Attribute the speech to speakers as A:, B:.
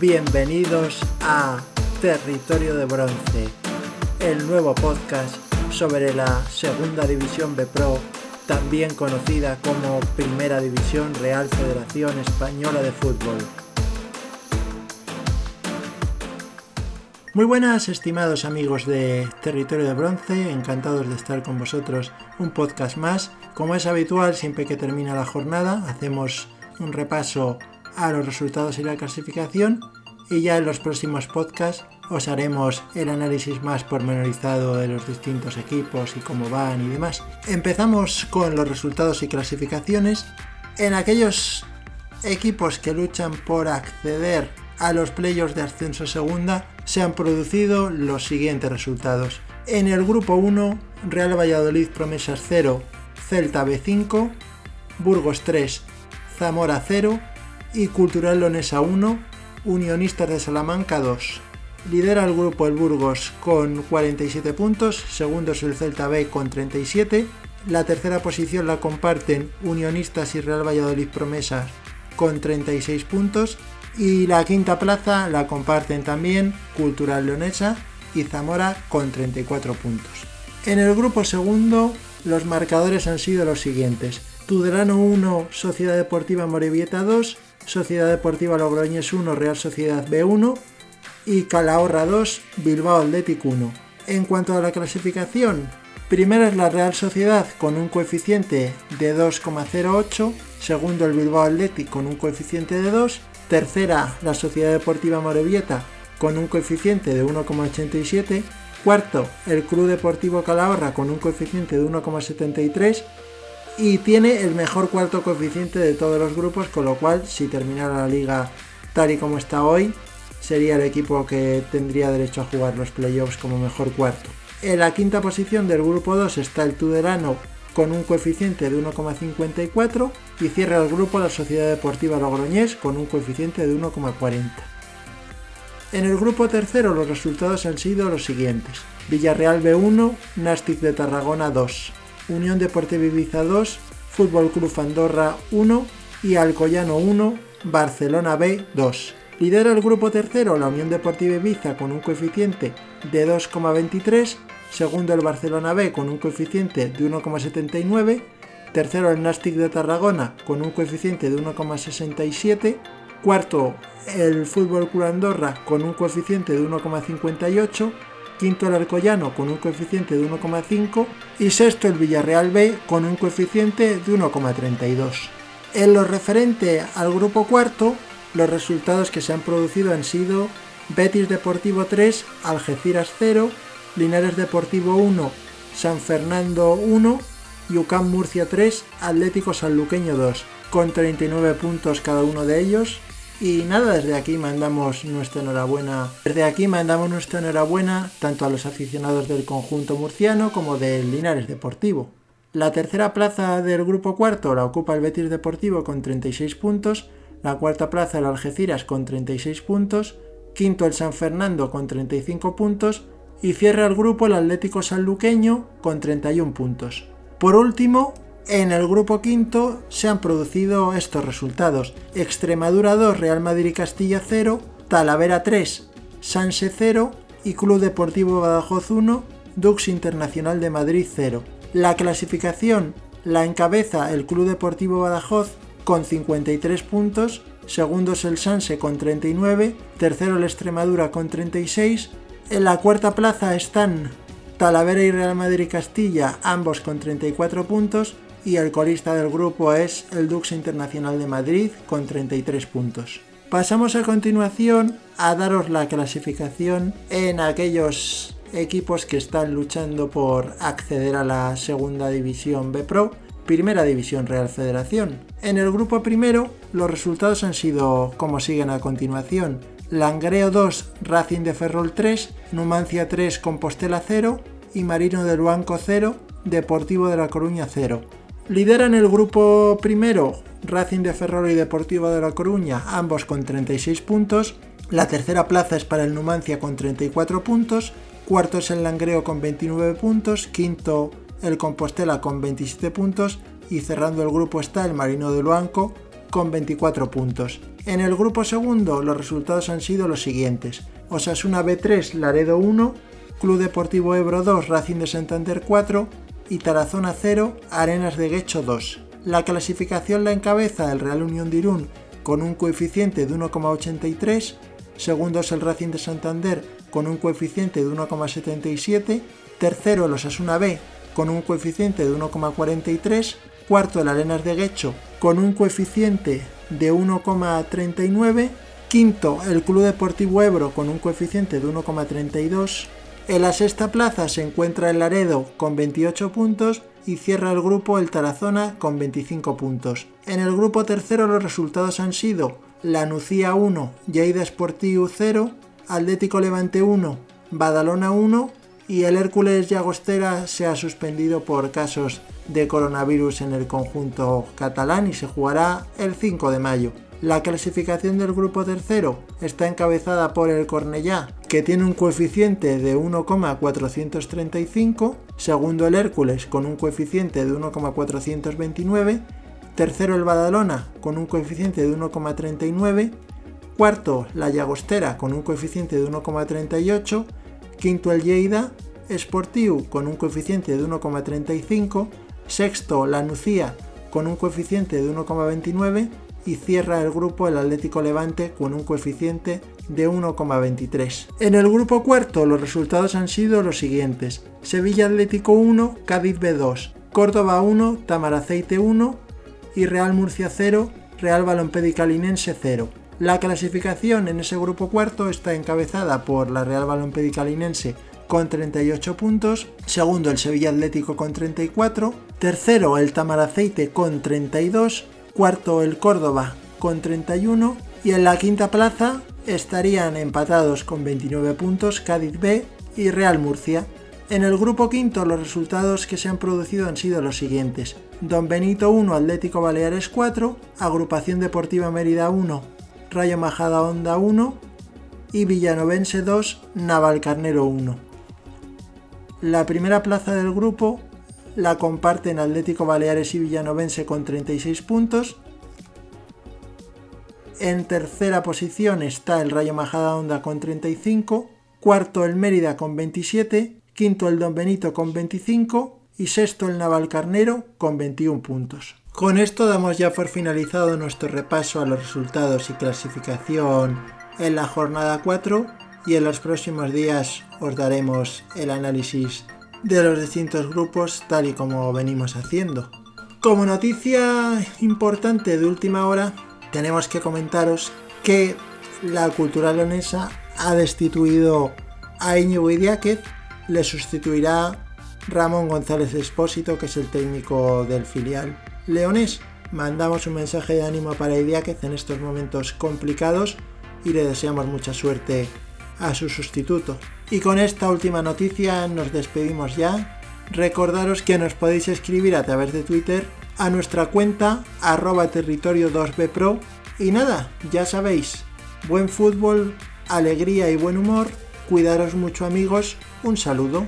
A: Bienvenidos a Territorio de Bronce, el nuevo podcast sobre la Segunda División B Pro, también conocida como Primera División Real Federación Española de Fútbol. Muy buenas, estimados amigos de Territorio de Bronce, encantados de estar con vosotros un podcast más. Como es habitual, siempre que termina la jornada, hacemos un repaso a los resultados y la clasificación y ya en los próximos podcasts os haremos el análisis más pormenorizado de los distintos equipos y cómo van y demás. Empezamos con los resultados y clasificaciones. En aquellos equipos que luchan por acceder a los playoffs de ascenso segunda se han producido los siguientes resultados. En el grupo 1, Real Valladolid Promesas 0, Celta B5, Burgos 3, Zamora 0 y Cultural Lonesa 1, Unionistas de Salamanca 2. Lidera el grupo el Burgos con 47 puntos, segundo es el Celta B con 37, la tercera posición la comparten Unionistas y Real Valladolid Promesas con 36 puntos y la quinta plaza la comparten también Cultural Leonesa y Zamora con 34 puntos. En el grupo segundo los marcadores han sido los siguientes. Tudelano 1, Sociedad Deportiva Morevieta 2, Sociedad Deportiva Logroñés 1, Real Sociedad B1 y Calahorra 2, Bilbao Athletic 1. En cuanto a la clasificación, primera es la Real Sociedad con un coeficiente de 2,08, segundo el Bilbao Athletic con un coeficiente de 2, tercera la Sociedad Deportiva Morevieta con un coeficiente de 1,87, cuarto el Club Deportivo Calahorra con un coeficiente de 1,73 y tiene el mejor cuarto coeficiente de todos los grupos, con lo cual si terminara la liga tal y como está hoy, sería el equipo que tendría derecho a jugar los playoffs como mejor cuarto. En la quinta posición del grupo 2 está el Tudelano con un coeficiente de 1,54 y cierra el grupo la Sociedad Deportiva Logroñés con un coeficiente de 1,40. En el grupo tercero los resultados han sido los siguientes. Villarreal B1, Nastic de Tarragona 2, Unión Deportiva Ibiza 2, Fútbol Club Andorra 1 y Alcoyano 1, Barcelona B 2. Lidera el grupo tercero la Unión Deportiva Ibiza con un coeficiente de 2,23, segundo el Barcelona B con un coeficiente de 1,79, tercero el Nastic de Tarragona con un coeficiente de 1,67, cuarto el Fútbol Club Andorra con un coeficiente de 1,58, quinto el Alcoyano con un coeficiente de 1,5 y sexto el Villarreal B con un coeficiente de 1,32. En lo referente al grupo cuarto, los resultados que se han producido han sido Betis Deportivo 3, Algeciras 0, Linares Deportivo 1, San Fernando 1, Yucán Murcia 3, Atlético Sanluqueño 2, con 39 puntos cada uno de ellos, y nada, desde aquí mandamos nuestra enhorabuena. Desde aquí mandamos nuestra enhorabuena tanto a los aficionados del conjunto murciano como del Linares Deportivo. La tercera plaza del grupo cuarto la ocupa el Betis Deportivo con 36 puntos, la cuarta plaza el Algeciras con 36 puntos, quinto el San Fernando con 35 puntos y cierra el grupo el Atlético Sanluqueño con 31 puntos. Por último, en el grupo quinto se han producido estos resultados. Extremadura 2, Real Madrid y Castilla 0, Talavera 3, Sanse 0 y Club Deportivo Badajoz 1, Dux Internacional de Madrid 0. La clasificación la encabeza el Club Deportivo Badajoz con 53 puntos, segundo es el Sanse con 39, tercero el Extremadura con 36, en la cuarta plaza están Talavera y Real Madrid y Castilla, ambos con 34 puntos, y el colista del grupo es el Dux Internacional de Madrid con 33 puntos. Pasamos a continuación a daros la clasificación en aquellos equipos que están luchando por acceder a la segunda división B Pro, primera división Real Federación. En el grupo primero los resultados han sido como siguen a continuación. Langreo 2, Racing de Ferrol 3, Numancia 3, Compostela 0 y Marino del Banco 0, Deportivo de La Coruña 0. Lideran el grupo primero Racing de Ferrol y Deportivo de La Coruña, ambos con 36 puntos. La tercera plaza es para el Numancia con 34 puntos. Cuarto es el Langreo con 29 puntos. Quinto el Compostela con 27 puntos. Y cerrando el grupo está el Marino del Banco con 24 puntos. En el grupo segundo los resultados han sido los siguientes. Osasuna B3, Laredo 1, Club Deportivo Ebro 2, Racing de Santander 4 y Tarazona 0, Arenas de Guecho 2. La clasificación la encabeza el Real Unión de Irún con un coeficiente de 1,83, segundo es el Racing de Santander con un coeficiente de 1,77, tercero el Osasuna B con un coeficiente de 1,43, cuarto el Arenas de Guecho con un coeficiente de 1,39, quinto el Club Deportivo Ebro con un coeficiente de 1,32, en la sexta plaza se encuentra el Laredo con 28 puntos y cierra el grupo el Tarazona con 25 puntos. En el grupo tercero los resultados han sido la Nucía 1, Lleida Sportiu 0, Atlético Levante 1, Badalona 1 y el Hércules Llagostera se ha suspendido por casos de coronavirus en el conjunto catalán y se jugará el 5 de mayo. La clasificación del grupo tercero está encabezada por el Cornellá, que tiene un coeficiente de 1,435, segundo el Hércules con un coeficiente de 1,429, tercero el Badalona con un coeficiente de 1,39, cuarto la Llagostera con un coeficiente de 1,38, quinto el Lleida Sportiu con un coeficiente de 1,35, sexto la Nucía con un coeficiente de 1,29 y cierra el grupo el Atlético Levante con un coeficiente de 1,23. En el grupo cuarto los resultados han sido los siguientes. Sevilla Atlético 1, Cádiz B2, Córdoba 1, Tamaraceite 1 y Real Murcia 0, Real Balompedicalinense 0. La clasificación en ese grupo cuarto está encabezada por la Real Balompedicalinense con 38 puntos, segundo el Sevilla Atlético con 34, tercero el Tamaraceite con 32, cuarto el Córdoba con 31 y en la quinta plaza estarían empatados con 29 puntos Cádiz B y Real Murcia. En el grupo quinto los resultados que se han producido han sido los siguientes. Don Benito 1, Atlético Baleares 4, Agrupación Deportiva Mérida 1, Rayo Majada Honda 1 y Villanovense 2, Navalcarnero 1. La primera plaza del grupo la comparten Atlético Baleares y Villanovense con 36 puntos. En tercera posición está el Rayo Majadahonda con 35, cuarto el Mérida con 27, quinto el Don Benito con 25 y sexto el Navalcarnero con 21 puntos. Con esto damos ya por finalizado nuestro repaso a los resultados y clasificación en la jornada 4 y en los próximos días os daremos el análisis de los distintos grupos tal y como venimos haciendo. Como noticia importante de última hora, tenemos que comentaros que la cultura leonesa ha destituido a Íñigo Idiáquez, le sustituirá Ramón González Espósito, que es el técnico del filial leonés. Mandamos un mensaje de ánimo para Idiáquez en estos momentos complicados y le deseamos mucha suerte a su sustituto. Y con esta última noticia nos despedimos ya. Recordaros que nos podéis escribir a través de Twitter a nuestra cuenta arroba territorio 2bpro. Y nada, ya sabéis, buen fútbol, alegría y buen humor. Cuidaros mucho amigos. Un saludo.